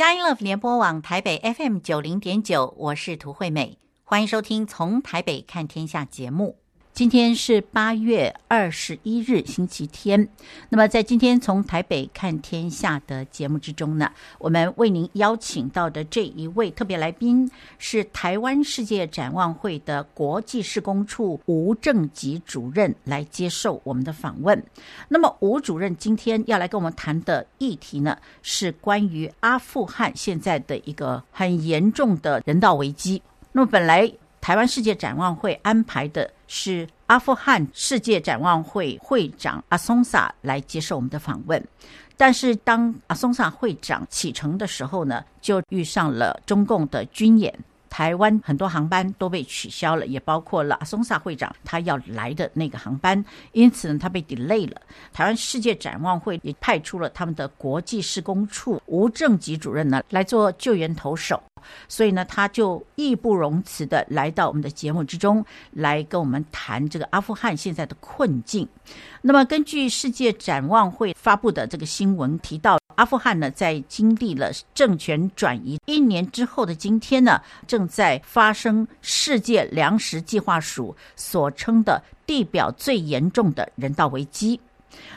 佳音乐联播网台北 FM 九零点九，我是涂惠美，欢迎收听《从台北看天下》节目。今天是八月二十一日，星期天。那么，在今天从台北看天下的节目之中呢，我们为您邀请到的这一位特别来宾是台湾世界展望会的国际事工处吴正吉主任来接受我们的访问。那么，吴主任今天要来跟我们谈的议题呢，是关于阿富汗现在的一个很严重的人道危机。那么，本来。台湾世界展望会安排的是阿富汗世界展望会会长阿松萨来接受我们的访问，但是当阿松萨会长启程的时候呢，就遇上了中共的军演，台湾很多航班都被取消了，也包括了阿松萨会长他要来的那个航班，因此呢，他被 delay 了。台湾世界展望会也派出了他们的国际事工处吴正吉主任呢来做救援投手。所以呢，他就义不容辞地来到我们的节目之中，来跟我们谈这个阿富汗现在的困境。那么，根据世界展望会发布的这个新闻提到，阿富汗呢，在经历了政权转移一年之后的今天呢，正在发生世界粮食计划署所称的地表最严重的人道危机。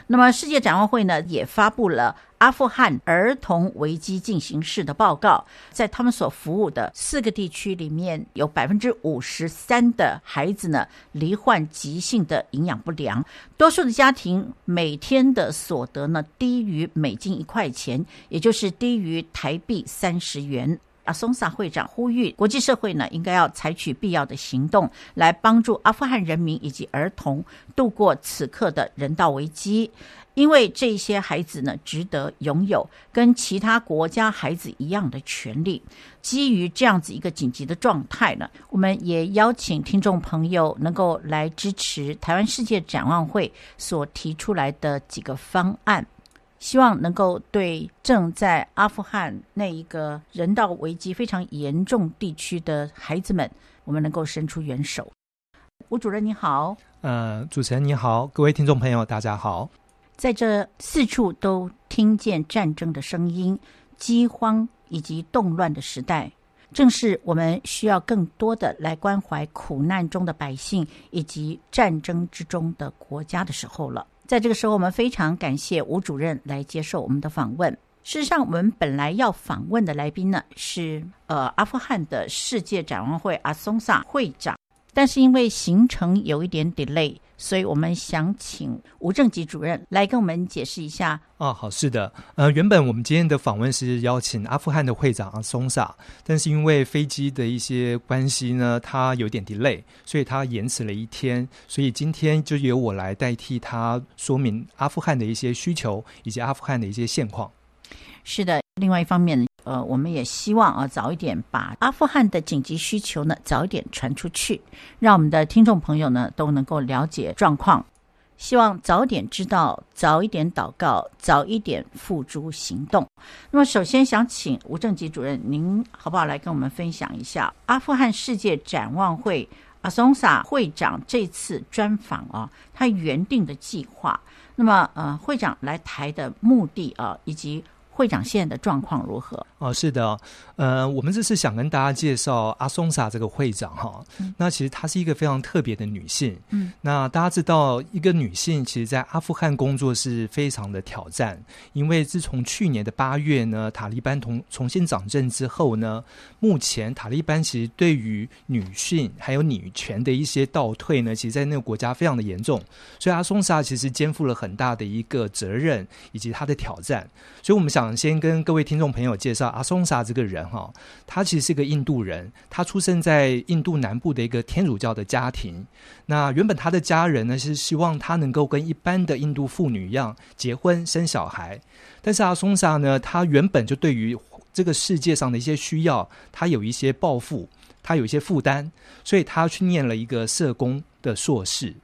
那么，世界展望会呢，也发布了阿富汗儿童危机进行式的报告，在他们所服务的四个地区里面，有百分之五十三的孩子呢罹患急性的营养不良，多数的家庭每天的所得呢低于美金一块钱，也就是低于台币三十元。阿松萨会长呼吁国际社会呢，应该要采取必要的行动，来帮助阿富汗人民以及儿童度过此刻的人道危机，因为这些孩子呢，值得拥有跟其他国家孩子一样的权利。基于这样子一个紧急的状态呢，我们也邀请听众朋友能够来支持台湾世界展望会所提出来的几个方案。希望能够对正在阿富汗那一个人道危机非常严重地区的孩子们，我们能够伸出援手。吴主任你好，呃，主持人你好，各位听众朋友大家好。在这四处都听见战争的声音、饥荒以及动乱的时代，正是我们需要更多的来关怀苦难中的百姓以及战争之中的国家的时候了。在这个时候，我们非常感谢吴主任来接受我们的访问。事实上，我们本来要访问的来宾呢是呃阿富汗的世界展望会阿松萨会长，但是因为行程有一点 delay。所以我们想请吴正吉主任来跟我们解释一下。哦，好，是的，呃，原本我们今天的访问是邀请阿富汗的会长阿松萨，但是因为飞机的一些关系呢，他有点 delay，所以他延迟了一天，所以今天就由我来代替他说明阿富汗的一些需求以及阿富汗的一些现况。是的，另外一方面。呃，我们也希望啊，早一点把阿富汗的紧急需求呢，早一点传出去，让我们的听众朋友呢都能够了解状况。希望早点知道，早一点祷告，早一点付诸行动。那么，首先想请吴正吉主任，您好不好来跟我们分享一下阿富汗世界展望会阿松萨会长这次专访啊，他原定的计划。那么，呃，会长来台的目的啊，以及。会长现在的状况如何？哦，是的，呃，我们这次想跟大家介绍阿松萨这个会长哈。嗯、那其实她是一个非常特别的女性。嗯，那大家知道，一个女性其实，在阿富汗工作是非常的挑战，因为自从去年的八月呢，塔利班重重新掌政之后呢，目前塔利班其实对于女性还有女权的一些倒退呢，其实，在那个国家非常的严重。所以阿松萨其实肩负了很大的一个责任以及她的挑战。所以我们想。先跟各位听众朋友介绍阿松萨这个人哈，他其实是个印度人，他出生在印度南部的一个天主教的家庭。那原本他的家人呢是希望他能够跟一般的印度妇女一样结婚生小孩，但是阿松萨呢，他原本就对于这个世界上的一些需要，他有一些抱负，他有一些负担，所以他去念了一个社工的硕士。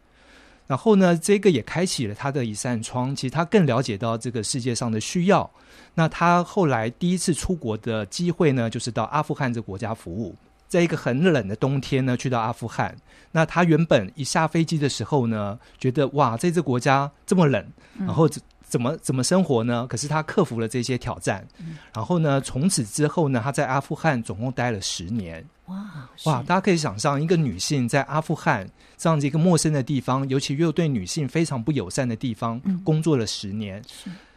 然后呢，这个也开启了他的一扇窗。其实他更了解到这个世界上的需要。那他后来第一次出国的机会呢，就是到阿富汗这个国家服务。在一个很冷的冬天呢，去到阿富汗。那他原本一下飞机的时候呢，觉得哇，在这国家这么冷，然后怎么怎么生活呢？可是他克服了这些挑战，嗯、然后呢，从此之后呢，他在阿富汗总共待了十年。哇哇！大家可以想象，一个女性在阿富汗这样子一个陌生的地方，尤其又对女性非常不友善的地方，嗯、工作了十年。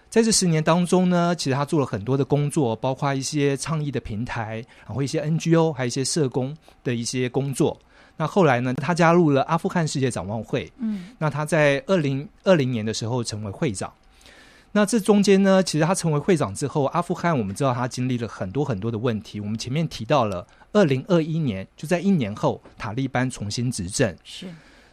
在这十年当中呢，其实她做了很多的工作，包括一些倡议的平台，然后一些 NGO，还有一些社工的一些工作。那后来呢，她加入了阿富汗世界展望会。嗯，那她在二零二零年的时候成为会长。那这中间呢，其实他成为会长之后，阿富汗我们知道他经历了很多很多的问题。我们前面提到了，二零二一年就在一年后，塔利班重新执政。是。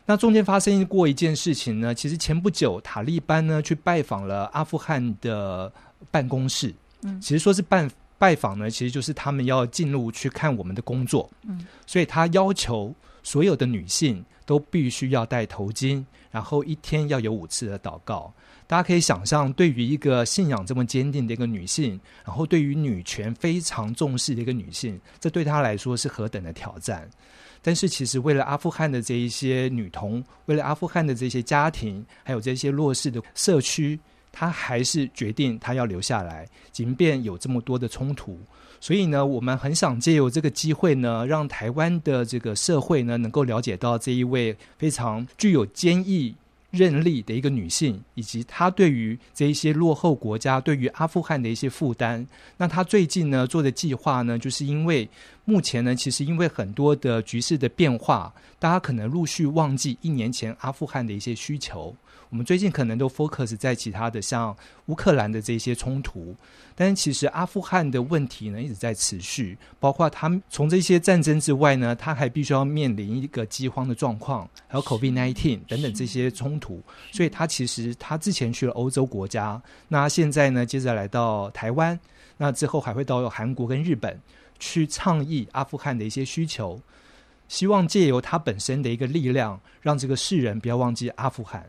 那中间发生过一件事情呢，其实前不久塔利班呢去拜访了阿富汗的办公室。嗯，其实说是拜。拜访呢，其实就是他们要进入去看我们的工作，嗯，所以他要求所有的女性都必须要戴头巾，然后一天要有五次的祷告。大家可以想象，对于一个信仰这么坚定的一个女性，然后对于女权非常重视的一个女性，这对她来说是何等的挑战。但是，其实为了阿富汗的这一些女童，为了阿富汗的这些家庭，还有这些弱势的社区。她还是决定她要留下来，即便有这么多的冲突。所以呢，我们很想借由这个机会呢，让台湾的这个社会呢，能够了解到这一位非常具有坚毅认力的一个女性，以及她对于这一些落后国家、对于阿富汗的一些负担。那她最近呢做的计划呢，就是因为目前呢，其实因为很多的局势的变化，大家可能陆续忘记一年前阿富汗的一些需求。我们最近可能都 focus 在其他的，像乌克兰的这些冲突，但是其实阿富汗的问题呢一直在持续，包括他们从这些战争之外呢，他还必须要面临一个饥荒的状况，还有 COVID-19 等等这些冲突，所以他其实他之前去了欧洲国家，那现在呢接着来到台湾，那之后还会到韩国跟日本去倡议阿富汗的一些需求，希望借由他本身的一个力量，让这个世人不要忘记阿富汗。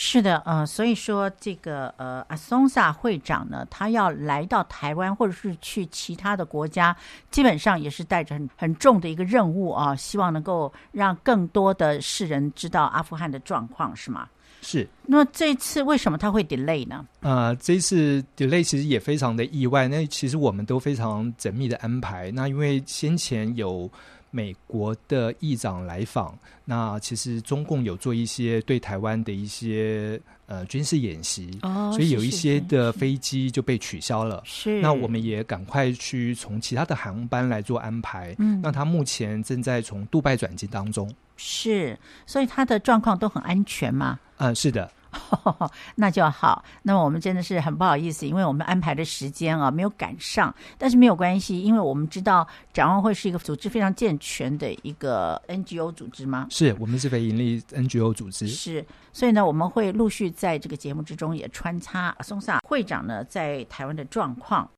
是的，呃，所以说这个呃，阿松萨会长呢，他要来到台湾，或者是去其他的国家，基本上也是带着很很重的一个任务啊，希望能够让更多的世人知道阿富汗的状况，是吗？是。那这次为什么他会 delay 呢？呃，这次 delay 其实也非常的意外，那其实我们都非常缜密的安排。那因为先前有。美国的议长来访，那其实中共有做一些对台湾的一些呃军事演习，哦，所以有一些的飞机就被取消了。是，那我们也赶快去从其他的航班来做安排。嗯，那他目前正在从杜拜转机当中。是，所以他的状况都很安全吗？嗯，是的。那就好。那么我们真的是很不好意思，因为我们安排的时间啊没有赶上，但是没有关系，因为我们知道展望会是一个组织非常健全的一个 NGO 组织吗？是我们是非营利 NGO 组织。是，所以呢，我们会陆续在这个节目之中也穿插松萨会长呢在台湾的状况。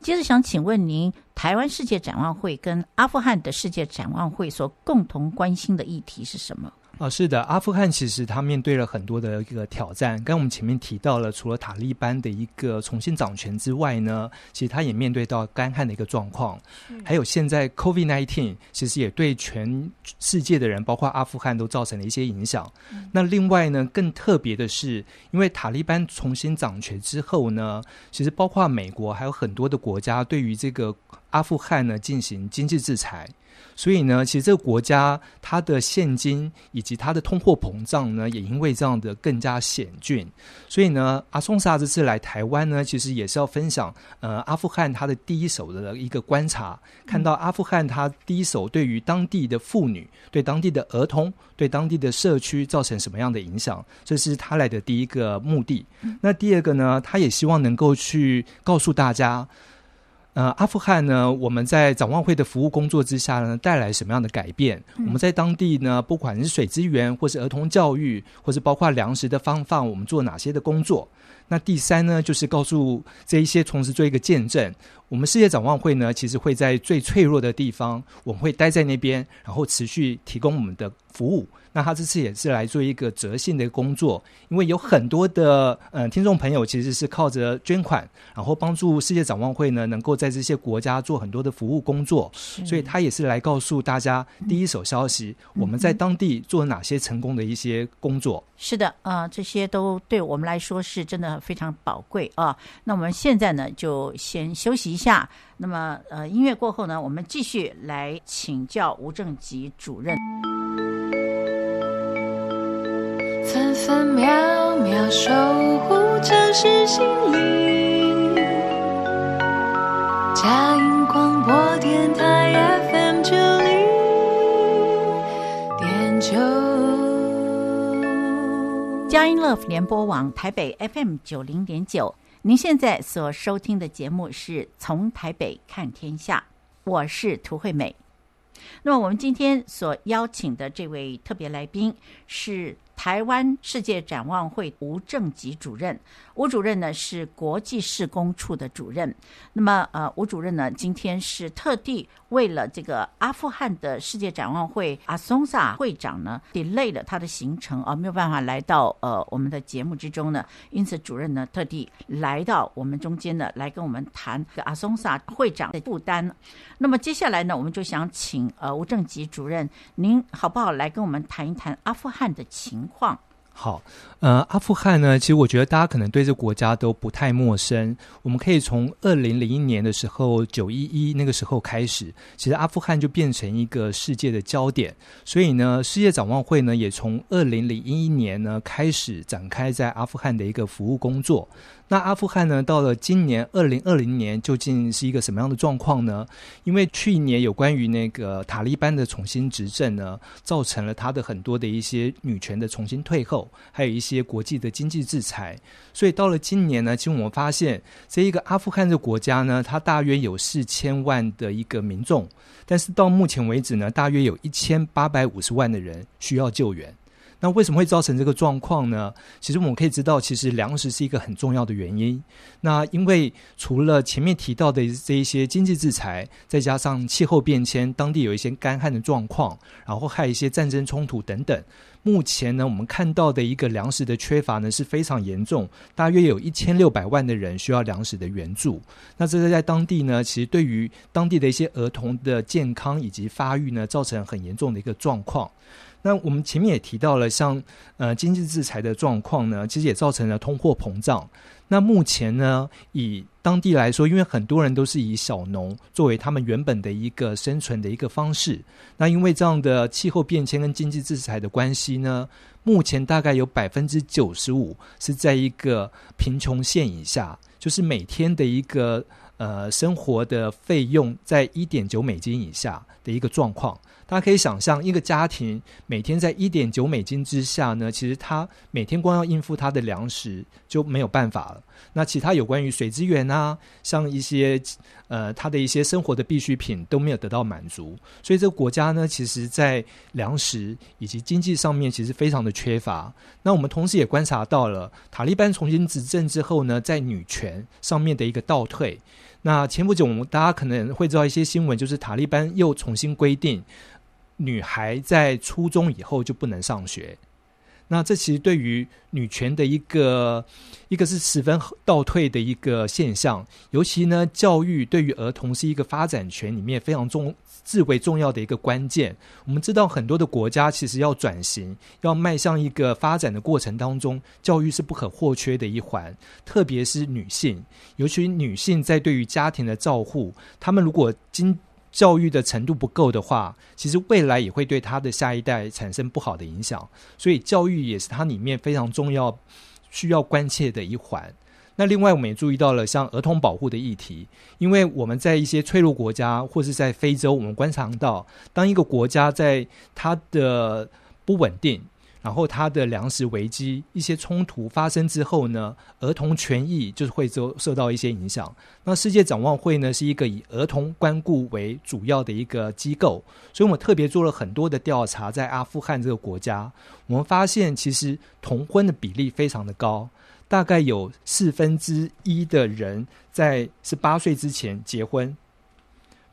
接着想请问您，台湾世界展望会跟阿富汗的世界展望会所共同关心的议题是什么？啊，是的，阿富汗其实他面对了很多的一个挑战。刚刚我们前面提到了，除了塔利班的一个重新掌权之外呢，其实他也面对到干旱的一个状况，还有现在 COVID nineteen 其实也对全世界的人，包括阿富汗，都造成了一些影响。那另外呢，更特别的是，因为塔利班重新掌权之后呢，其实包括美国还有很多的国家对于这个阿富汗呢进行经济制裁。所以呢，其实这个国家它的现金以及它的通货膨胀呢，也因为这样的更加险峻。所以呢，阿松萨这次来台湾呢，其实也是要分享呃阿富汗他的第一手的一个观察，看到阿富汗他第一手对于当地的妇女、对当地的儿童、对当地的社区造成什么样的影响，这是他来的第一个目的。那第二个呢，他也希望能够去告诉大家。呃，阿富汗呢，我们在展望会的服务工作之下呢，带来什么样的改变？嗯、我们在当地呢，不管是水资源，或是儿童教育，或是包括粮食的发放，我们做哪些的工作？那第三呢，就是告诉这一些同时做一个见证，我们世界展望会呢，其实会在最脆弱的地方，我们会待在那边，然后持续提供我们的服务。那他这次也是来做一个折信的工作，因为有很多的呃听众朋友其实是靠着捐款，然后帮助世界展望会呢，能够在这些国家做很多的服务工作，所以他也是来告诉大家第一手消息，我们在当地做了哪些成功的一些工作。是的，啊、呃，这些都对我们来说是真的非常宝贵啊。那我们现在呢，就先休息一下。那么，呃，音乐过后呢，我们继续来请教吴正吉主任。分分秒秒守护城市心灵，嘉音广播电台 FM 九零点九，佳音 Love 联播网台北 FM 九零点九。您现在所收听的节目是从台北看天下，我是涂惠美。那么我们今天所邀请的这位特别来宾是。台湾世界展望会吴正吉主任，吴主任呢是国际事工处的主任。那么，呃，吴主任呢今天是特地为了这个阿富汗的世界展望会阿松萨会长呢 delay 了他的行程而，没有办法来到呃我们的节目之中呢。因此，主任呢特地来到我们中间呢，来跟我们谈这个阿松萨会长的负担。那么接下来呢，我们就想请呃吴正吉主任，您好不好来跟我们谈一谈阿富汗的情况？好，呃，阿富汗呢，其实我觉得大家可能对这国家都不太陌生。我们可以从二零零一年的时候，九一一那个时候开始，其实阿富汗就变成一个世界的焦点。所以呢，世界展望会呢，也从二零零一年呢开始展开在阿富汗的一个服务工作。那阿富汗呢，到了今年二零二零年，究竟是一个什么样的状况呢？因为去年有关于那个塔利班的重新执政呢，造成了他的很多的一些女权的重新退后，还有一些国际的经济制裁。所以到了今年呢，其实我们发现这一个阿富汗的国家呢，它大约有四千万的一个民众，但是到目前为止呢，大约有一千八百五十万的人需要救援。那为什么会造成这个状况呢？其实我们可以知道，其实粮食是一个很重要的原因。那因为除了前面提到的这一些经济制裁，再加上气候变迁，当地有一些干旱的状况，然后还有一些战争冲突等等。目前呢，我们看到的一个粮食的缺乏呢是非常严重，大约有一千六百万的人需要粮食的援助。那这个在当地呢，其实对于当地的一些儿童的健康以及发育呢，造成很严重的一个状况。那我们前面也提到了像，呃经济制裁的状况呢，其实也造成了通货膨胀。那目前呢，以当地来说，因为很多人都是以小农作为他们原本的一个生存的一个方式。那因为这样的气候变迁跟经济制裁的关系呢，目前大概有百分之九十五是在一个贫穷线以下，就是每天的一个呃生活的费用在一点九美金以下的一个状况。大家可以想象，一个家庭每天在一点九美金之下呢，其实他每天光要应付他的粮食就没有办法了。那其他有关于水资源啊，像一些呃他的一些生活的必需品都没有得到满足，所以这个国家呢，其实在粮食以及经济上面其实非常的缺乏。那我们同时也观察到了塔利班重新执政之后呢，在女权上面的一个倒退。那前不久我们大家可能会知道一些新闻，就是塔利班又重新规定。女孩在初中以后就不能上学，那这其实对于女权的一个一个是十分倒退的一个现象。尤其呢，教育对于儿童是一个发展权里面非常重、至为重要的一个关键。我们知道很多的国家其实要转型、要迈向一个发展的过程当中，教育是不可或缺的一环。特别是女性，尤其女性在对于家庭的照护，她们如果经教育的程度不够的话，其实未来也会对她的下一代产生不好的影响。所以教育也是它里面非常重要、需要关切的一环。那另外我们也注意到了像儿童保护的议题，因为我们在一些脆弱国家或是在非洲，我们观察到，当一个国家在它的不稳定。然后，它的粮食危机、一些冲突发生之后呢，儿童权益就是会受受到一些影响。那世界展望会呢，是一个以儿童关顾为主要的一个机构，所以我们特别做了很多的调查，在阿富汗这个国家，我们发现其实童婚的比例非常的高。大概有四分之一的人在十八岁之前结婚。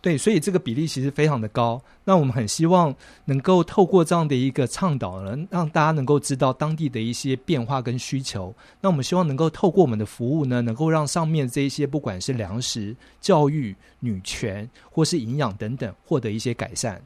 对，所以这个比例其实非常的高。那我们很希望能够透过这样的一个倡导呢，让大家能够知道当地的一些变化跟需求。那我们希望能够透过我们的服务呢，能够让上面这一些不管是粮食、教育、女权或是营养等等，获得一些改善。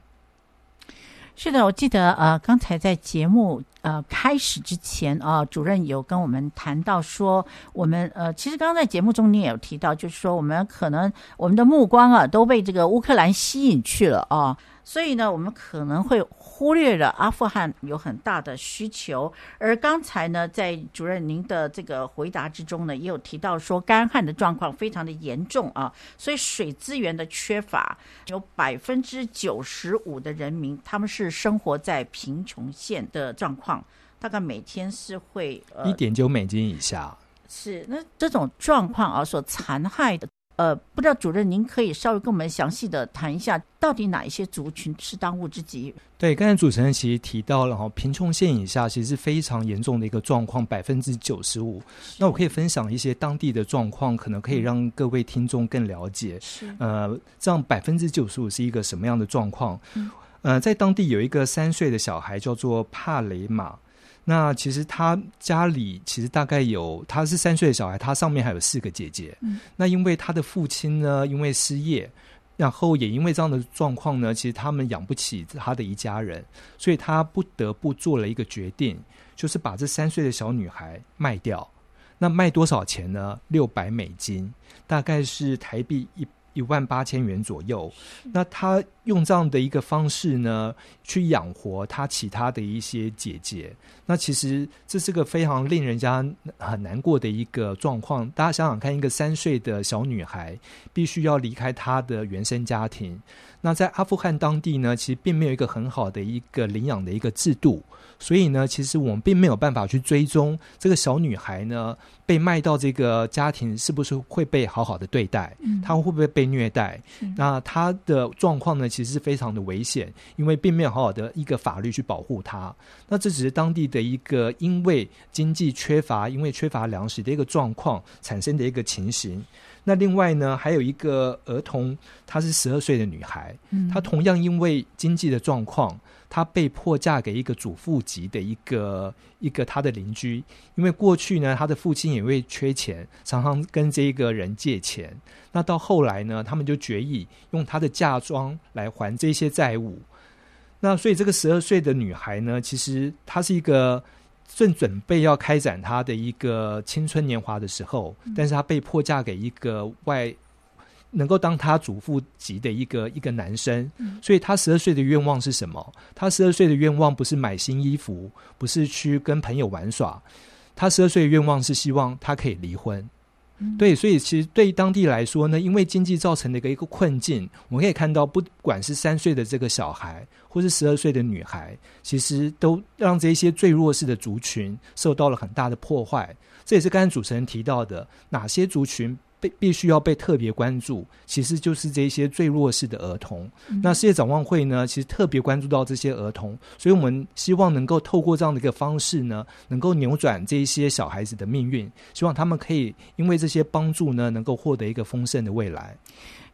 是的，我记得呃，刚才在节目呃开始之前啊、主任有跟我们谈到说，我们呃，其实刚刚在节目中你也有提到，就是说我们可能我们的目光啊都被这个乌克兰吸引去了啊。所以呢，我们可能会忽略了阿富汗有很大的需求。而刚才呢，在主任您的这个回答之中呢，也有提到说干旱的状况非常的严重啊，所以水资源的缺乏，有百分之九十五的人民他们是生活在贫穷线的状况，大概每天是会呃一点九美金以下。是，那这种状况啊所残害的。呃，不知道主任，您可以稍微跟我们详细的谈一下，到底哪一些族群是当务之急？对，刚才主持人其实提到了哈，贫穷线以下其实是非常严重的一个状况，百分之九十五。那我可以分享一些当地的状况，可能可以让各位听众更了解。是呃，这样百分之九十五是一个什么样的状况？嗯，呃，在当地有一个三岁的小孩叫做帕雷玛。那其实他家里其实大概有，他是三岁的小孩，他上面还有四个姐姐。嗯，那因为他的父亲呢，因为失业，然后也因为这样的状况呢，其实他们养不起他的一家人，所以他不得不做了一个决定，就是把这三岁的小女孩卖掉。那卖多少钱呢？六百美金，大概是台币一。一万八千元左右，那他用这样的一个方式呢，去养活他其他的一些姐姐。那其实这是个非常令人家很难过的一个状况。大家想想看，一个三岁的小女孩必须要离开她的原生家庭。那在阿富汗当地呢，其实并没有一个很好的一个领养的一个制度。所以呢，其实我们并没有办法去追踪这个小女孩呢，被卖到这个家庭是不是会被好好的对待，她会不会被虐待？那她的状况呢，其实是非常的危险，因为并没有好好的一个法律去保护她。那这只是当地的一个因为经济缺乏、因为缺乏粮食的一个状况产生的一个情形。那另外呢，还有一个儿童，她是十二岁的女孩，她同样因为经济的状况。她被迫嫁给一个主妇级的一个一个她的邻居，因为过去呢，她的父亲也会缺钱，常常跟这个人借钱。那到后来呢，他们就决议用她的嫁妆来还这些债务。那所以这个十二岁的女孩呢，其实她是一个正准备要开展她的一个青春年华的时候，但是她被迫嫁给一个外。能够当他祖父级的一个一个男生，所以他十二岁的愿望是什么？他十二岁的愿望不是买新衣服，不是去跟朋友玩耍，他十二岁的愿望是希望他可以离婚。对，所以其实对于当地来说呢，因为经济造成的一个一个困境，我们可以看到，不管是三岁的这个小孩，或是十二岁的女孩，其实都让这些最弱势的族群受到了很大的破坏。这也是刚才主持人提到的，哪些族群必须要被特别关注，其实就是这些最弱势的儿童。嗯、那世界展望会呢，其实特别关注到这些儿童，所以我们希望能够透过这样的一个方式呢，能够扭转这一些小孩子的命运，希望他们可以因为这些帮助呢，能够获得一个丰盛的未来。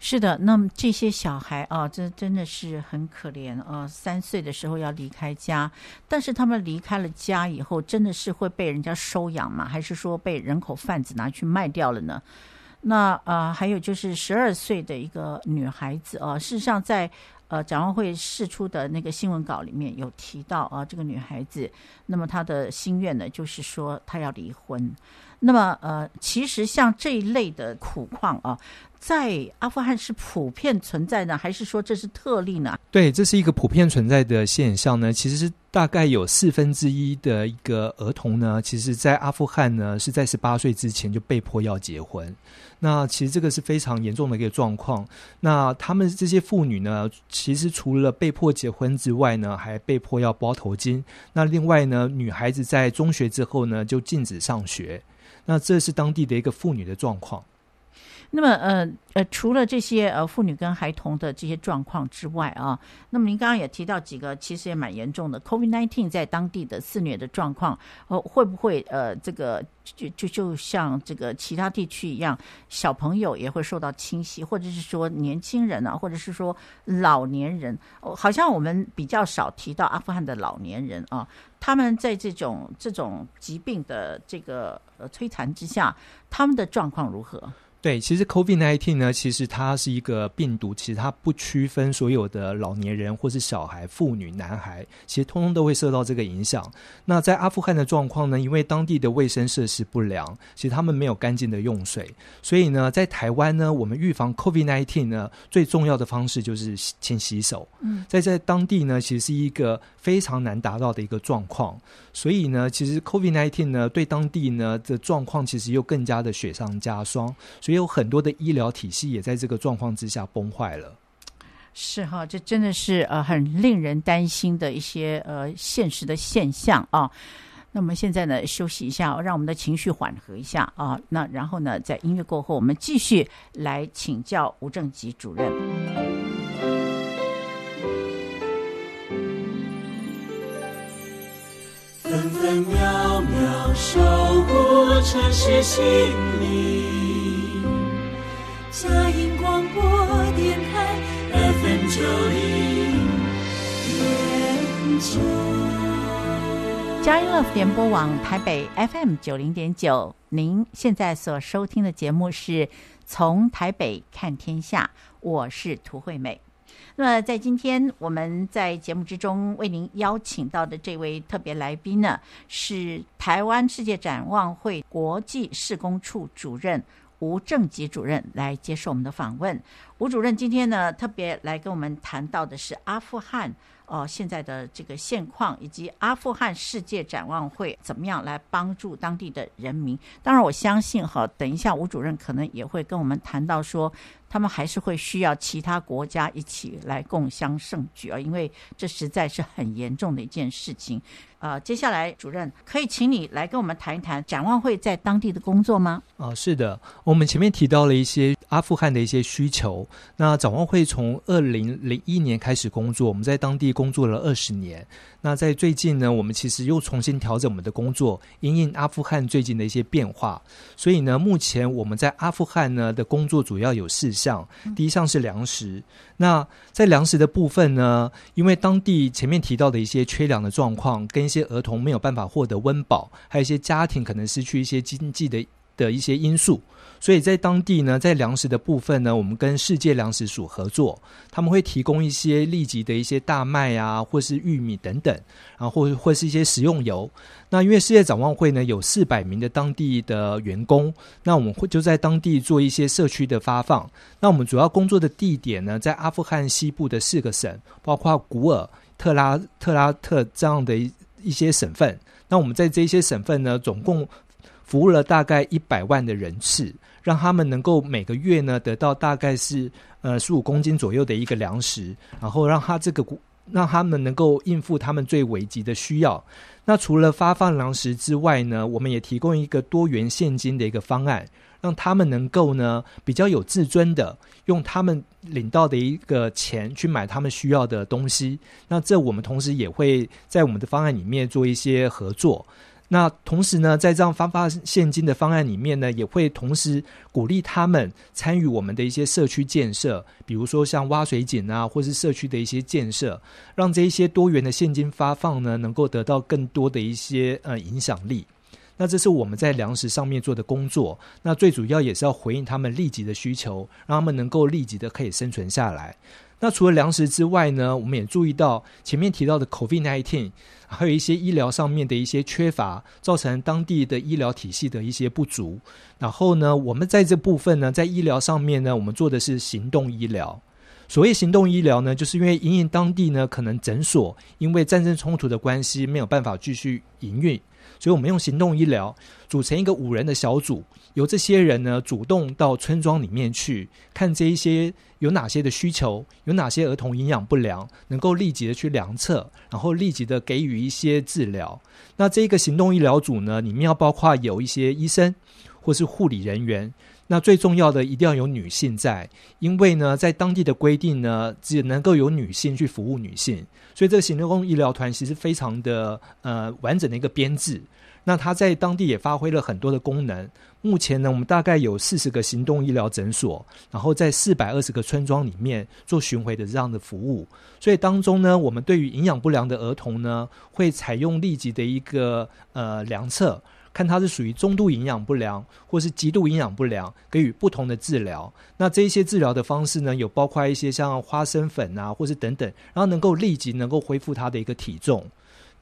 是的，那么这些小孩啊，这真的是很可怜啊！三岁的时候要离开家，但是他们离开了家以后，真的是会被人家收养吗？还是说被人口贩子拿去卖掉了呢？那啊，还有就是十二岁的一个女孩子啊，事实上在呃展望会释出的那个新闻稿里面有提到啊，这个女孩子，那么她的心愿呢，就是说她要离婚。那么呃，其实像这一类的苦况啊。在阿富汗是普遍存在呢，还是说这是特例呢？对，这是一个普遍存在的现象呢。其实是大概有四分之一的一个儿童呢，其实，在阿富汗呢是在十八岁之前就被迫要结婚。那其实这个是非常严重的一个状况。那他们这些妇女呢，其实除了被迫结婚之外呢，还被迫要包头巾。那另外呢，女孩子在中学之后呢，就禁止上学。那这是当地的一个妇女的状况。那么呃呃，除了这些呃妇女跟孩童的这些状况之外啊，那么您刚刚也提到几个其实也蛮严重的。COVID-19 在当地的肆虐的状况，呃，会不会呃这个就就就像这个其他地区一样，小朋友也会受到侵袭，或者是说年轻人啊，或者是说老年人，好像我们比较少提到阿富汗的老年人啊，他们在这种这种疾病的这个呃摧残之下，他们的状况如何？对，其实 COVID-19 呢，其实它是一个病毒，其实它不区分所有的老年人或是小孩、妇女、男孩，其实通通都会受到这个影响。那在阿富汗的状况呢，因为当地的卫生设施不良，其实他们没有干净的用水，所以呢，在台湾呢，我们预防 COVID-19 呢，最重要的方式就是勤洗手。嗯，在在当地呢，其实是一个非常难达到的一个状况，所以呢，其实 COVID-19 呢，对当地呢的状况，其实又更加的雪上加霜。也有很多的医疗体系也在这个状况之下崩坏了。是哈，这真的是呃很令人担心的一些呃现实的现象啊。那我们现在呢休息一下，让我们的情绪缓和一下啊。那然后呢，在音乐过后，我们继续来请教吴正吉主任。分分秒秒守护城市心灵。佳音广播电台 FM 九零点九，佳音 Love 联播网台北 FM 九零点九，您现在所收听的节目是从台北看天下，我是涂惠美。那么在今天我们在节目之中为您邀请到的这位特别来宾呢，是台湾世界展望会国际事工处主任。吴正吉主任来接受我们的访问。吴主任今天呢，特别来跟我们谈到的是阿富汗哦、现在的这个现况，以及阿富汗世界展望会怎么样来帮助当地的人民。当然，我相信哈，等一下吴主任可能也会跟我们谈到说，他们还是会需要其他国家一起来共襄盛举啊，因为这实在是很严重的一件事情。呃，接下来主任可以请你来跟我们谈一谈展望会在当地的工作吗？啊、呃，是的，我们前面提到了一些阿富汗的一些需求。那展望会从二零零一年开始工作，我们在当地工作了二十年。那在最近呢，我们其实又重新调整我们的工作，因应阿富汗最近的一些变化。所以呢，目前我们在阿富汗呢的工作主要有四项。第一项是粮食。那在粮食的部分呢，因为当地前面提到的一些缺粮的状况跟一些儿童没有办法获得温饱，还有一些家庭可能失去一些经济的的一些因素，所以在当地呢，在粮食的部分呢，我们跟世界粮食署合作，他们会提供一些立即的一些大麦啊，或是玉米等等，然后或或是一些食用油。那因为世界展望会呢有四百名的当地的员工，那我们会就在当地做一些社区的发放。那我们主要工作的地点呢，在阿富汗西部的四个省，包括古尔、特拉、特拉特这样的一一些省份。那我们在这些省份呢，总共服务了大概一百万的人次，让他们能够每个月呢得到大概是呃十五公斤左右的一个粮食，然后让他这个让他们能够应付他们最危急的需要。那除了发放粮食之外呢，我们也提供一个多元现金的一个方案，让他们能够呢比较有自尊的用他们领到的一个钱去买他们需要的东西。那这我们同时也会在我们的方案里面做一些合作。那同时呢，在这样发发现金的方案里面呢，也会同时鼓励他们参与我们的一些社区建设，比如说像挖水井啊，或是社区的一些建设，让这一些多元的现金发放呢，能够得到更多的一些呃影响力。那这是我们在粮食上面做的工作。那最主要也是要回应他们立即的需求，让他们能够立即的可以生存下来。那除了粮食之外呢，我们也注意到前面提到的 COVID-19，还有一些医疗上面的一些缺乏，造成当地的医疗体系的一些不足。然后呢，我们在这部分呢，在医疗上面呢，我们做的是行动医疗。所谓行动医疗呢，就是因为因应当地呢，可能诊所因为战争冲突的关系没有办法继续营运。所以，我们用行动医疗组成一个五人的小组，由这些人呢主动到村庄里面去看这一些有哪些的需求，有哪些儿童营养不良，能够立即的去量测，然后立即的给予一些治疗。那这个行动医疗组呢，里面要包括有一些医生或是护理人员。那最重要的一定要有女性在，因为呢，在当地的规定呢，只能够有女性去服务女性，所以这个行动医疗团其实非常的呃完整的一个编制。那它在当地也发挥了很多的功能。目前呢，我们大概有四十个行动医疗诊所，然后在四百二十个村庄里面做巡回的这样的服务。所以当中呢，我们对于营养不良的儿童呢，会采用立即的一个呃量测，看它是属于中度营养不良或是极度营养不良，给予不同的治疗。那这一些治疗的方式呢，有包括一些像花生粉啊，或是等等，然后能够立即能够恢复他的一个体重。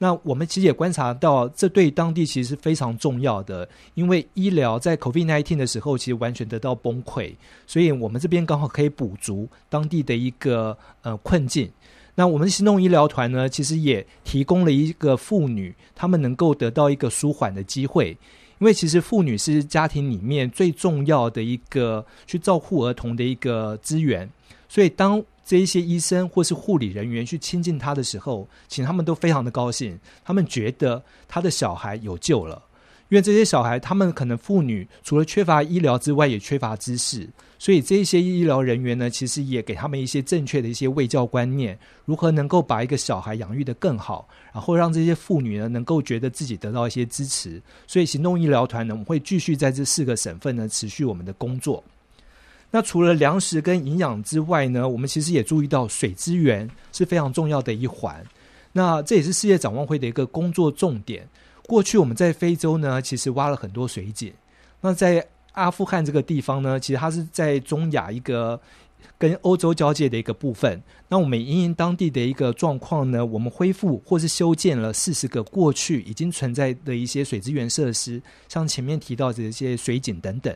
那我们其实也观察到，这对当地其实是非常重要的，因为医疗在 COVID-19 的时候，其实完全得到崩溃，所以我们这边刚好可以补足当地的一个呃困境。那我们行动医疗团呢，其实也提供了一个妇女，她们能够得到一个舒缓的机会，因为其实妇女是家庭里面最重要的一个去照顾儿童的一个资源，所以当这一些医生或是护理人员去亲近他的时候，请他们都非常的高兴，他们觉得他的小孩有救了。因为这些小孩，他们可能妇女除了缺乏医疗之外，也缺乏知识，所以这一些医疗人员呢，其实也给他们一些正确的一些卫教观念，如何能够把一个小孩养育得更好，然后让这些妇女呢，能够觉得自己得到一些支持。所以行动医疗团呢，我们会继续在这四个省份呢，持续我们的工作。那除了粮食跟营养之外呢，我们其实也注意到水资源是非常重要的一环。那这也是世界展望会的一个工作重点。过去我们在非洲呢，其实挖了很多水井。那在阿富汗这个地方呢，其实它是在中亚一个跟欧洲交界的一个部分。那我们因应当地的一个状况呢，我们恢复或是修建了四十个过去已经存在的一些水资源设施，像前面提到的这些水井等等。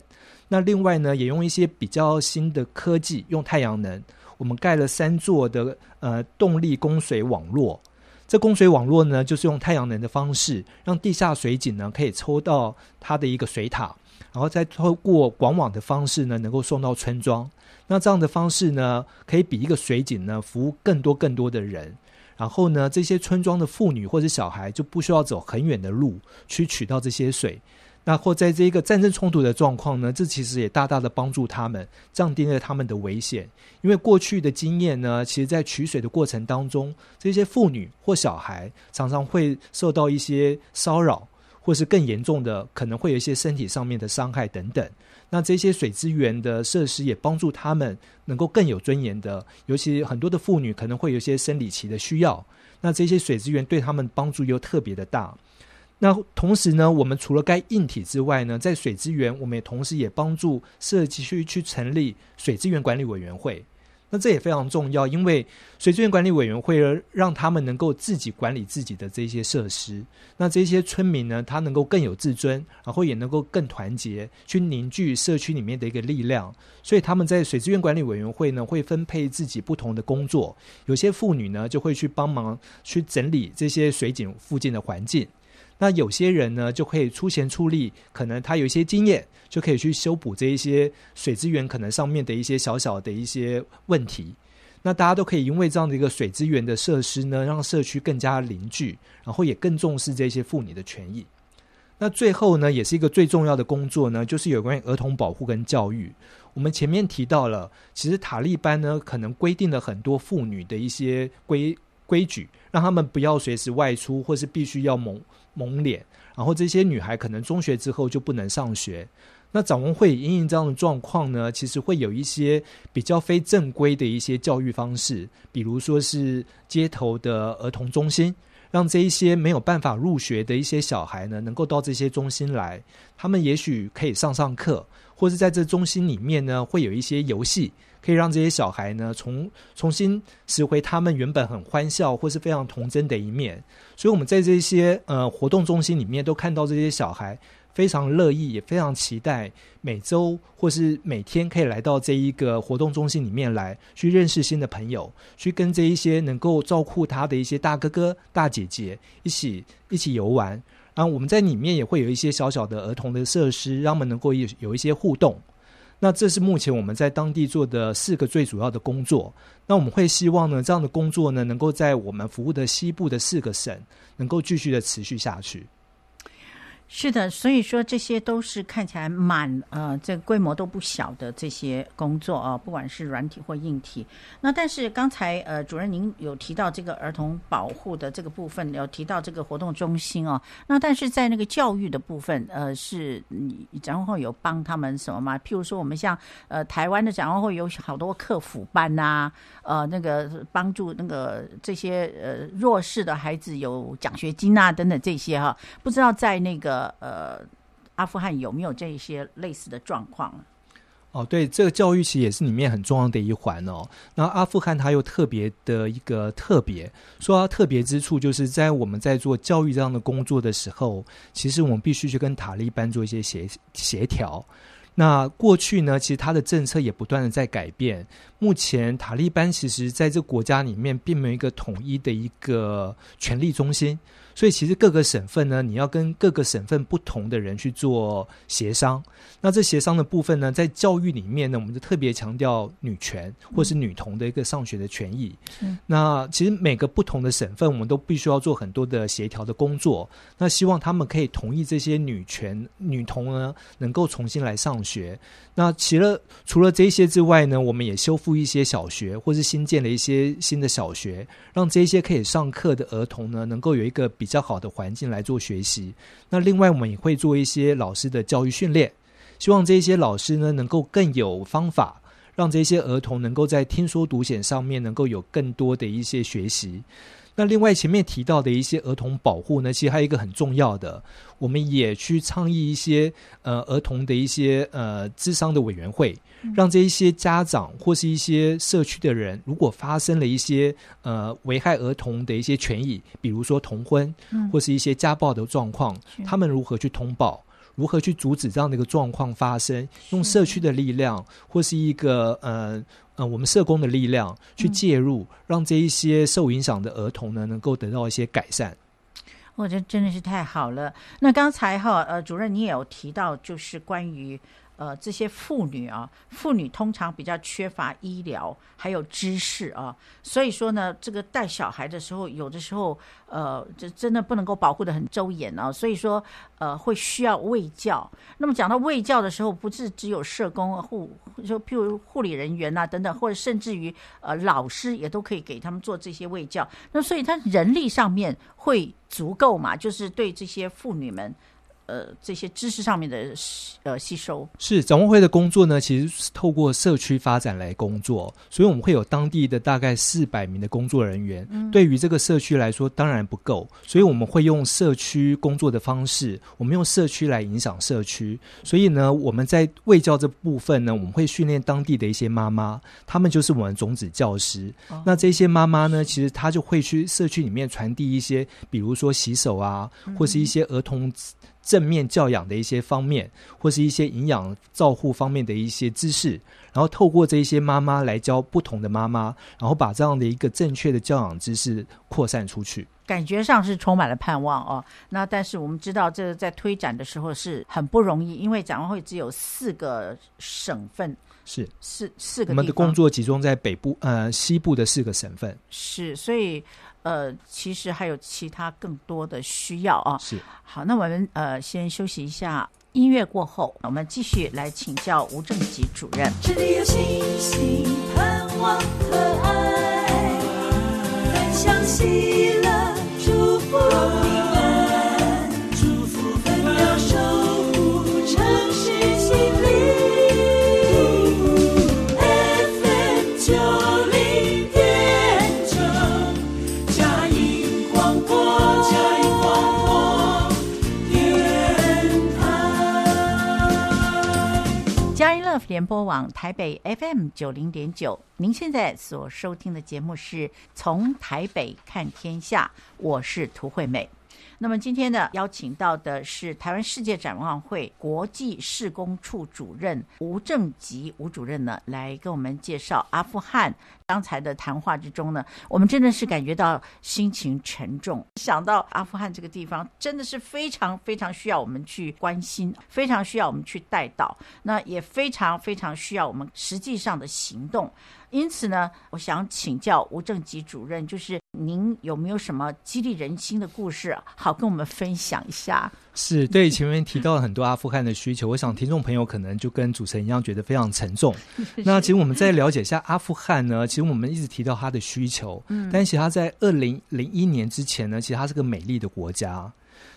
那另外呢，也用一些比较新的科技，用太阳能，我们盖了三座的呃动力供水网络。这供水网络呢，就是用太阳能的方式，让地下水井呢可以抽到它的一个水塔，然后再透过管网的方式呢，能够送到村庄。那这样的方式呢，可以比一个水井呢服务更多更多的人。然后呢，这些村庄的妇女或者小孩就不需要走很远的路去取到这些水。那或在这个战争冲突的状况呢，这其实也大大的帮助他们，降低了他们的危险。因为过去的经验呢，其实在取水的过程当中，这些妇女或小孩常常会受到一些骚扰，或是更严重的，可能会有一些身体上面的伤害等等。那这些水资源的设施也帮助他们能够更有尊严的，尤其很多的妇女可能会有一些生理期的需要，那这些水资源对他们帮助又特别的大。那同时呢，我们除了该硬体之外呢，在水资源，我们也同时也帮助社区去去成立水资源管理委员会。那这也非常重要，因为水资源管理委员会让他们能够自己管理自己的这些设施。那这些村民呢，他能够更有自尊，然后也能够更团结，去凝聚社区里面的一个力量。所以他们在水资源管理委员会呢，会分配自己不同的工作。有些妇女呢，就会去帮忙去整理这些水井附近的环境。那有些人呢，就可以出钱出力，可能他有一些经验，就可以去修补这一些水资源可能上面的一些小小的一些问题。那大家都可以因为这样的一个水资源的设施呢，让社区更加凝聚，然后也更重视这些妇女的权益。那最后呢，也是一个最重要的工作呢，就是有关于儿童保护跟教育。我们前面提到了，其实塔利班呢，可能规定了很多妇女的一些规规矩，让他们不要随时外出，或是必须要蒙。蒙脸，然后这些女孩可能中学之后就不能上学。那展望会因应这样的状况呢，其实会有一些比较非正规的一些教育方式，比如说是街头的儿童中心，让这一些没有办法入学的一些小孩呢，能够到这些中心来，他们也许可以上上课，或是在这中心里面呢，会有一些游戏。可以让这些小孩呢，重重新拾回他们原本很欢笑或是非常童真的一面。所以，我们在这些呃活动中心里面，都看到这些小孩非常乐意，也非常期待每周或是每天可以来到这一个活动中心里面来，去认识新的朋友，去跟这一些能够照顾他的一些大哥哥、大姐姐一起一起游玩。然后，我们在里面也会有一些小小的儿童的设施，让他们能够有有一些互动。那这是目前我们在当地做的四个最主要的工作。那我们会希望呢，这样的工作呢，能够在我们服务的西部的四个省，能够继续的持续下去。是的，所以说这些都是看起来蛮呃，这规模都不小的这些工作啊，不管是软体或硬体。那但是刚才呃，主任您有提到这个儿童保护的这个部分，有提到这个活动中心哦。那但是在那个教育的部分，呃，是你展望会有帮他们什么吗？譬如说，我们像呃台湾的展望会有好多课辅班呐、啊，呃，那个帮助那个这些呃弱势的孩子有奖学金啊等等这些哈、不知道在那个。呃，阿富汗有没有这一些类似的状况？哦，对，这个教育其实也是里面很重要的一环哦。那阿富汗它又特别的一个特别，说它特别之处，就是在我们在做教育这样的工作的时候，其实我们必须去跟塔利班做一些协协调。那过去呢，其实它的政策也不断的在改变。目前塔利班其实在这国家里面，并没有一个统一的一个权力中心。所以，其实各个省份呢，你要跟各个省份不同的人去做协商。那这协商的部分呢，在教育里面呢，我们就特别强调女权或是女童的一个上学的权益。嗯。那其实每个不同的省份，我们都必须要做很多的协调的工作。那希望他们可以同意这些女权女童呢，能够重新来上学。那除了除了这些之外呢，我们也修复一些小学，或是新建了一些新的小学，让这些可以上课的儿童呢，能够有一个比较好的环境来做学习。那另外，我们也会做一些老师的教育训练，希望这些老师呢，能够更有方法，让这些儿童能够在听说读写上面能够有更多的一些学习。那另外前面提到的一些儿童保护呢，其实还有一个很重要的，我们也去倡议一些呃儿童的一些呃智商的委员会，让这一些家长或是一些社区的人，如果发生了一些呃危害儿童的一些权益，比如说童婚，或是一些家暴的状况，他们如何去通报？如何去阻止这样的一个状况发生？用社区的力量，或是一个呃呃，我们社工的力量去介入，嗯、让这一些受影响的儿童呢，能够得到一些改善。我觉得真的是太好了。那刚才哈呃，主任你也有提到，就是关于。呃，这些妇女啊，妇女通常比较缺乏医疗还有知识啊，所以说呢，这个带小孩的时候，有的时候呃，这真的不能够保护得很周延啊，所以说呃，会需要卫教。那么讲到卫教的时候，不是只有社工护，就譬如护理人员啊等等，或者甚至于呃老师也都可以给他们做这些卫教。那所以他人力上面会足够嘛？就是对这些妇女们。呃，这些知识上面的呃吸收是展望会的工作呢，其实是透过社区发展来工作，所以我们会有当地的大概四百名的工作人员。嗯，对于这个社区来说，当然不够，所以我们会用社区工作的方式，我们用社区来影响社区。所以呢，我们在卫教这部分呢，我们会训练当地的一些妈妈，他们就是我们种子教师。哦，那这些妈妈呢，其实她就会去社区里面传递一些，比如说洗手啊，或是一些儿童。正面教养的一些方面，或是一些营养照护方面的一些知识，然后透过这一些妈妈来教不同的妈妈，然后把这样的一个正确的教养知识扩散出去，感觉上是充满了盼望哦。那但是我们知道，这个在推展的时候是很不容易，因为展望会只有四个省份，是四四个。我们的工作集中在北部呃西部的四个省份，是所以。呃，其实还有其他更多的需要啊。是，好，那我们呃先休息一下，音乐过后，我们继续来请教吴正吉主任。这里有星星盼望和爱，分享喜乐，祝福。联播网台北 FM 九零点九，您现在所收听的节目是从台北看天下，我是涂惠美。那么今天呢，邀请到的是台湾世界展望会国际事工处主任吴正吉吴主任呢，来跟我们介绍阿富汗。刚才的谈话之中呢，我们真的是感觉到心情沉重，想到阿富汗这个地方真的是非常非常需要我们去关心，非常需要我们去带到，那也非常非常需要我们实际上的行动。因此呢，我想请教吴正吉主任，就是您有没有什么激励人心的故事，好跟我们分享一下？是对前面提到了很多阿富汗的需求，我想听众朋友可能就跟主持人一样，觉得非常沉重。那其实我们再了解一下阿富汗呢，其实我们一直提到它的需求，嗯，但其实它在二零零一年之前呢，其实它是个美丽的国家。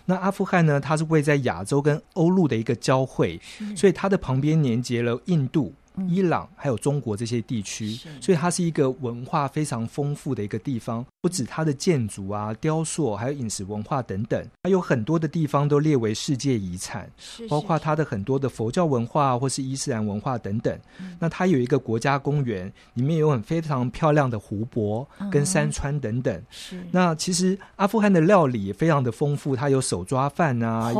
那阿富汗呢，它是位在亚洲跟欧陆的一个交汇，所以它的旁边连接了印度。伊朗还有中国这些地区，所以它是一个文化非常丰富的一个地方。不止它的建筑啊、雕塑，还有饮食文化等等，它有很多的地方都列为世界遗产，包括它的很多的佛教文化或是伊斯兰文化等等。那它有一个国家公园，里面有很非常漂亮的湖泊跟山川等等。那其实阿富汗的料理也非常的丰富，它有手抓饭啊、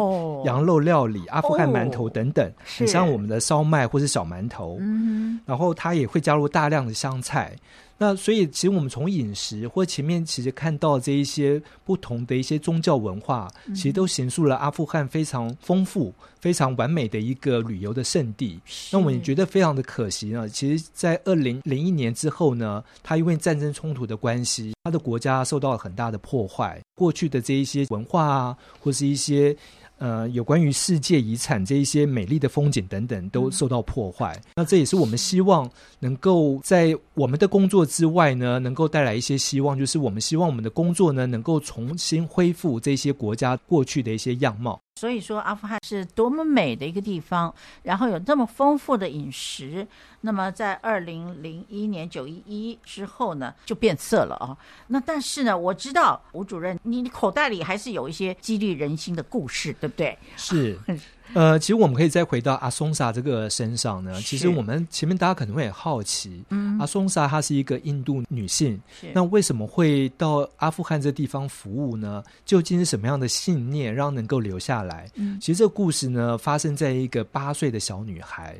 羊肉料理、阿富汗馒头等等，很像我们的烧麦或是小馒头。嗯，然后它也会加入大量的香菜。那所以，其实我们从饮食或前面其实看到这一些不同的一些宗教文化，其实都形塑了阿富汗非常丰富、非常完美的一个旅游的圣地。那我们也觉得非常的可惜呢。其实，在二零零一年之后呢，它因为战争冲突的关系，它的国家受到了很大的破坏，过去的这一些文化啊，或是一些。呃，有关于世界遗产这一些美丽的风景等等，都受到破坏。嗯。那这也是我们希望能够在我们的工作之外呢，能够带来一些希望，就是我们希望我们的工作呢，能够重新恢复这些国家过去的一些样貌。所以说，阿富汗是多么美的一个地方，然后有这么丰富的饮食。那么，在二零零一年九一一之后呢，就变色了啊。那但是呢，我知道吴主任，你口袋里还是有一些激励人心的故事，对不对？是。呃，其实我们可以再回到阿松萨这个身上呢。其实我们前面大家可能会很好奇，嗯，阿松萨她是一个印度女性，那为什么会到阿富汗这地方服务呢？究竟是什么样的信念让能够留下来？嗯，其实这个故事呢，发生在一个八岁的小女孩。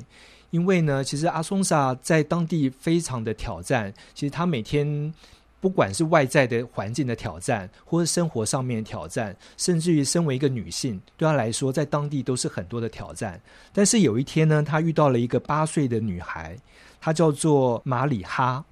因为呢，其实阿松萨在当地非常的挑战，其实她每天。不管是外在的环境的挑战，或是生活上面的挑战，甚至于身为一个女性，对她来说，在当地都是很多的挑战。但是有一天呢，她遇到了一个八岁的女孩，她叫做马里哈。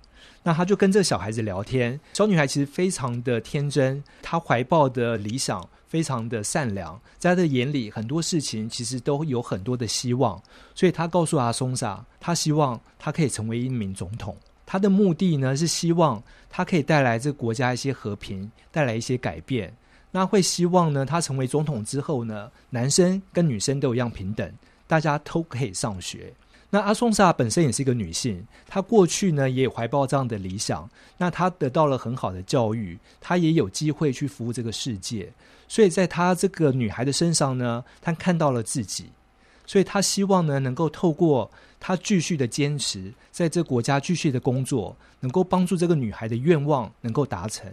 那她就跟这个小孩子聊天。小女孩其实非常的天真，她怀抱的理想非常的善良，在她的眼里，很多事情其实都有很多的希望。所以她告诉阿松萨，她希望她可以成为一名总统。他的目的呢，是希望他可以带来这国家一些和平，带来一些改变。那会希望呢，他成为总统之后呢，男生跟女生都一样平等，大家都可以上学。那阿松萨本身也是一个女性，她过去呢也有怀抱这样的理想。那她得到了很好的教育，她也有机会去服务这个世界。所以在她这个女孩的身上呢，她看到了自己。所以她希望呢，能够透过他继续的坚持，在这国家继续的工作，能够帮助这个女孩的愿望能够达成。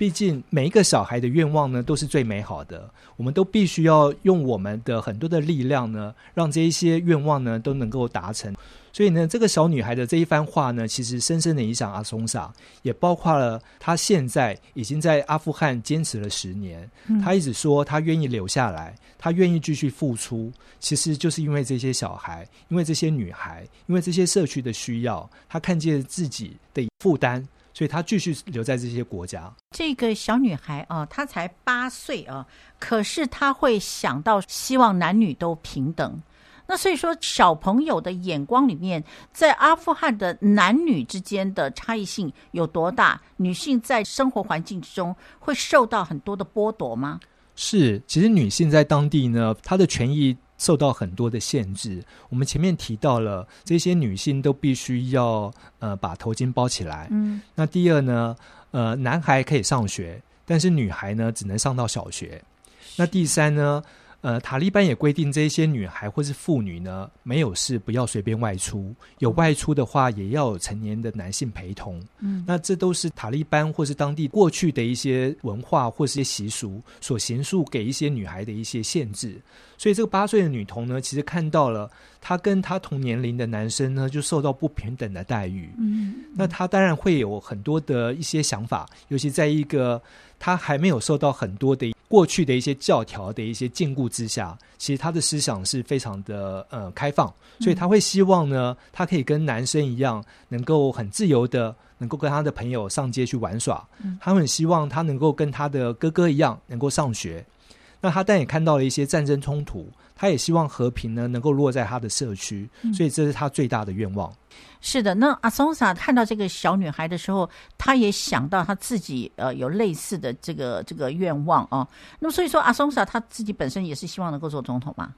毕竟每一个小孩的愿望呢，都是最美好的。我们都必须要用我们的很多的力量呢，让这一些愿望呢都能够达成。所以呢，这个小女孩的这一番话呢，其实深深的影响阿松萨，也包括了她现在已经在阿富汗坚持了十年。她一直说她愿意留下来，她愿意继续付出，其实就是因为这些小孩，因为这些女孩，因为这些社区的需要，她看见自己的负担，所以她继续留在这些国家。这个小女孩啊，她才八岁啊，可是她会想到希望男女都平等。那所以说，小朋友的眼光里面，在阿富汗的男女之间的差异性有多大？女性在生活环境之中会受到很多的剥夺吗？是，其实女性在当地呢，她的权益受到很多的限制。我们前面提到了，这些女性都必须要呃把头巾包起来。嗯。那第二呢，呃，男孩可以上学，但是女孩呢只能上到小学。那第三呢？呃，塔利班也规定这些女孩或是妇女呢，没有事不要随便外出，有外出的话也要有成年的男性陪同。嗯，那这都是塔利班或是当地过去的一些文化或是一些习俗所形塑给一些女孩的一些限制。所以这个八岁的女童呢，其实看到了她跟她同年龄的男生呢，就受到不平等的待遇。嗯，那她当然会有很多的一些想法，尤其在一个她还没有受到很多的。过去的一些教条的一些禁锢之下，其实他的思想是非常的呃开放，所以他会希望呢，他可以跟男生一样，能够很自由的，能够跟他的朋友上街去玩耍。他很希望他能够跟他的哥哥一样，能够上学。那他但也看到了一些战争冲突，他也希望和平呢能够落在他的社区，所以这是他最大的愿望。是的，那阿松萨看到这个小女孩的时候，他也想到他自己呃有类似的这个这个愿望啊。那么所以说，阿松萨他自己本身也是希望能够做总统嘛？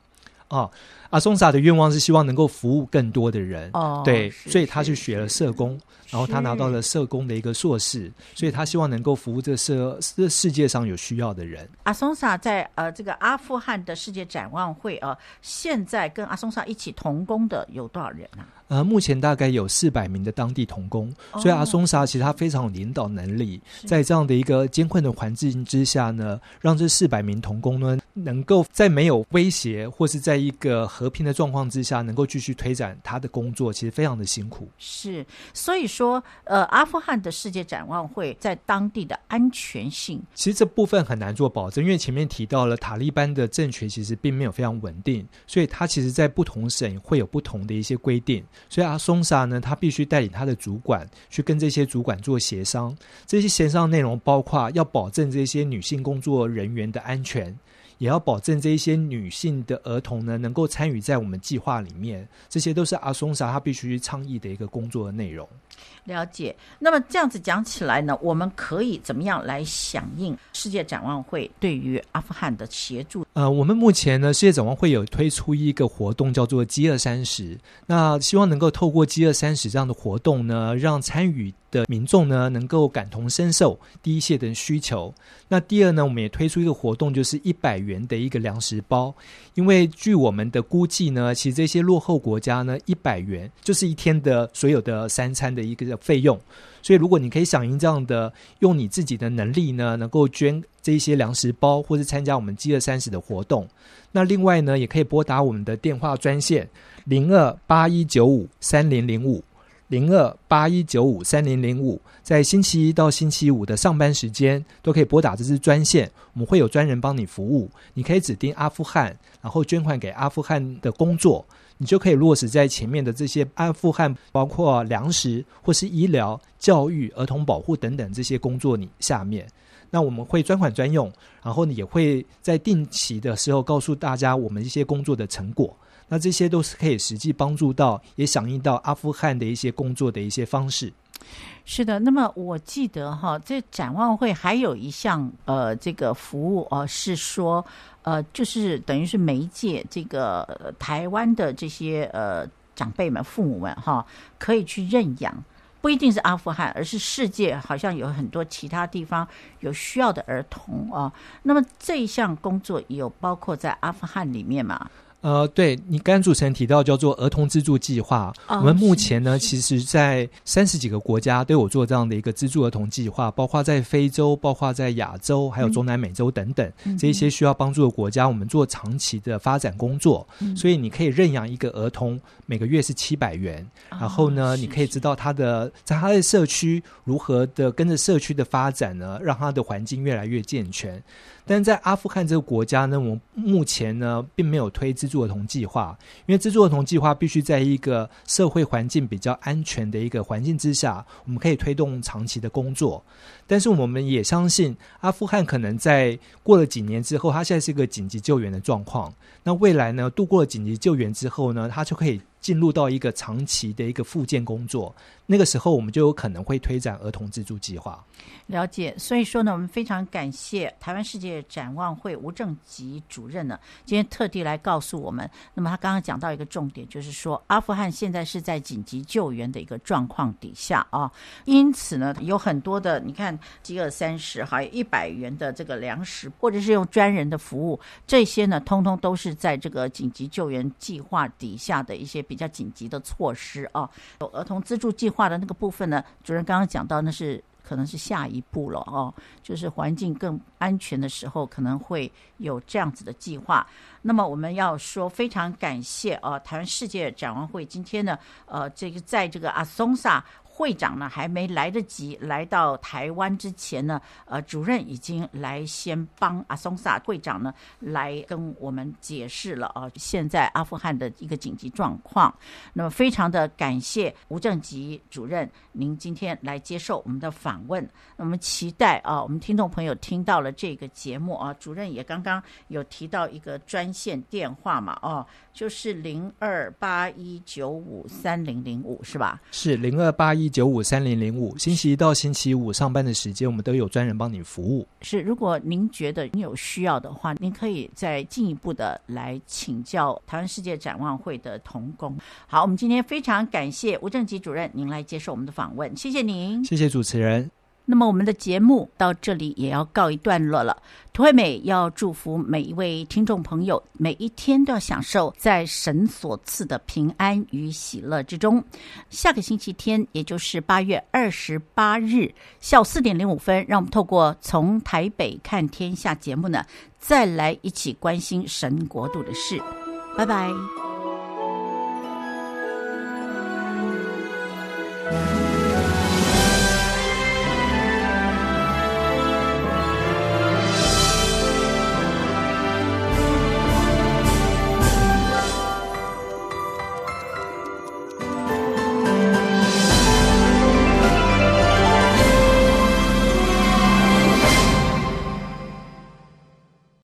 哦，阿松萨的愿望是希望能够服务更多的人。哦，对，所以他去学了社工，然后他拿到了社工的一个硕士，所以他希望能够服务这社这世界上有需要的人。阿松萨在呃这个阿富汗的世界展望会啊、呃，现在跟阿松萨一起同工的有多少人呢、啊？呃，目前大概有四百名的当地童工，所以阿松萨其实他非常有领导能力，在这样的一个艰困的环境之下呢，让这四百名童工呢，能够在没有威胁或是在一个和平的状况之下，能够继续推展他的工作，其实非常的辛苦。是，所以说，说呃，阿富汗的世界展望会在当地的安全性，其实这部分很难做保证，因为前面提到了塔利班的政权其实并没有非常稳定，所以他其实在不同省会有不同的一些规定。所以阿松萨呢，他必须带领他的主管去跟这些主管做协商。这些协商内容包括要保证这些女性工作人员的安全，也要保证这一些女性的儿童呢能够参与在我们计划里面。这些都是阿松萨他必须倡议的一个工作的内容。了解。那么这样子讲起来呢，我们可以怎么样来响应世界展望会对于阿富汗的协助？呃，我们目前呢，世界展望会有推出一个活动，叫做“饥饿三十”。那希望能够透过“饥饿三十”这样的活动呢，让参与的民众呢能够感同身受第一线的需求。那第二呢，我们也推出一个活动，就是一百元的一个粮食包。因为据我们的估计呢，其实这些落后国家呢，一百元就是一天的所有的三餐的一个的费用。所以，如果你可以响应这样的，用你自己的能力呢，能够捐这一些粮食包，或是参加我们饥饿三十的活动，那另外呢，也可以拨打我们的电话专线零二八一九五三零零五零二八一九五三零零五，在星期一到星期五的上班时间都可以拨打这支专线，我们会有专人帮你服务。你可以指定阿富汗，然后捐款给阿富汗的工作。你就可以落实在前面的这些阿富汗，包括粮食或是医疗、教育、儿童保护等等这些工作里下面，那我们会专款专用，然后呢也会在定期的时候告诉大家我们一些工作的成果，那这些都是可以实际帮助到，也响应到阿富汗的一些工作的一些方式。是的，那么我记得哈，这展望会还有一项呃，这个服务哦、是说呃，就是等于是媒介这个台湾的这些呃长辈们、父母们哈，可以去认养，不一定是阿富汗，而是世界好像有很多其他地方有需要的儿童啊。那么这一项工作有包括在阿富汗里面吗？呃，对，你刚刚主持人提到叫做儿童资助计划，哦、我们目前呢，其实，在三十几个国家都有做这样的一个资助儿童计划，包括在非洲，包括在亚洲，还有中南美洲等等，嗯、这一些需要帮助的国家，我们做长期的发展工作。嗯、所以你可以认养一个儿童，每个月是七百元，哦、然后呢，你可以知道他的在他的社区如何的跟着社区的发展呢，让他的环境越来越健全。但是在阿富汗这个国家呢，我们目前呢并没有推资助儿童计划，因为资助儿童计划必须在一个社会环境比较安全的一个环境之下，我们可以推动长期的工作。但是我们也相信，阿富汗可能在过了几年之后，它现在是一个紧急救援的状况。那未来呢，度过了紧急救援之后呢，它就可以。进入到一个长期的一个复健工作，那个时候我们就有可能会推展儿童资助计划。了解，所以说呢，我们非常感谢台湾世界展望会吴正吉主任呢，今天特地来告诉我们。那么他刚刚讲到一个重点，就是说阿富汗现在是在紧急救援的一个状况底下啊，因此呢，有很多的你看，饥饿三十还有一百元的这个粮食，或者是用专人的服务，这些呢，通通都是在这个紧急救援计划底下的一些。比较紧急的措施啊，有儿童资助计划的那个部分呢，主任刚刚讲到，那是可能是下一步了哦，就是环境更安全的时候，可能会有这样子的计划。那么我们要说非常感谢啊，台湾世界展望会今天呢，呃，这个在这个阿松萨。会长呢还没来得及来到台湾之前呢，呃，主任已经来先帮阿松萨会长呢来跟我们解释了啊，现在阿富汗的一个紧急状况。那么非常的感谢吴正吉主任，您今天来接受我们的访问。那我们期待啊，我们听众朋友听到了这个节目啊，主任也刚刚有提到一个专线电话嘛，哦，就是零二八一九五三零零五是吧？是零二八一九五三零零五，星期一到星期五上班的时间，我们都有专人帮你服务。是，如果您觉得您有需要的话，您可以再进一步的来请教台湾世界展望会的同工。好，我们今天非常感谢吴正吉主任您来接受我们的访问，谢谢您，谢谢主持人。那么我们的节目到这里也要告一段落了。涂惠美要祝福每一位听众朋友，每一天都要享受在神所赐的平安与喜乐之中。下个星期天，也就是八月二十八日下午四点零五分，让我们透过从台北看天下节目呢，再来一起关心神国度的事。拜拜。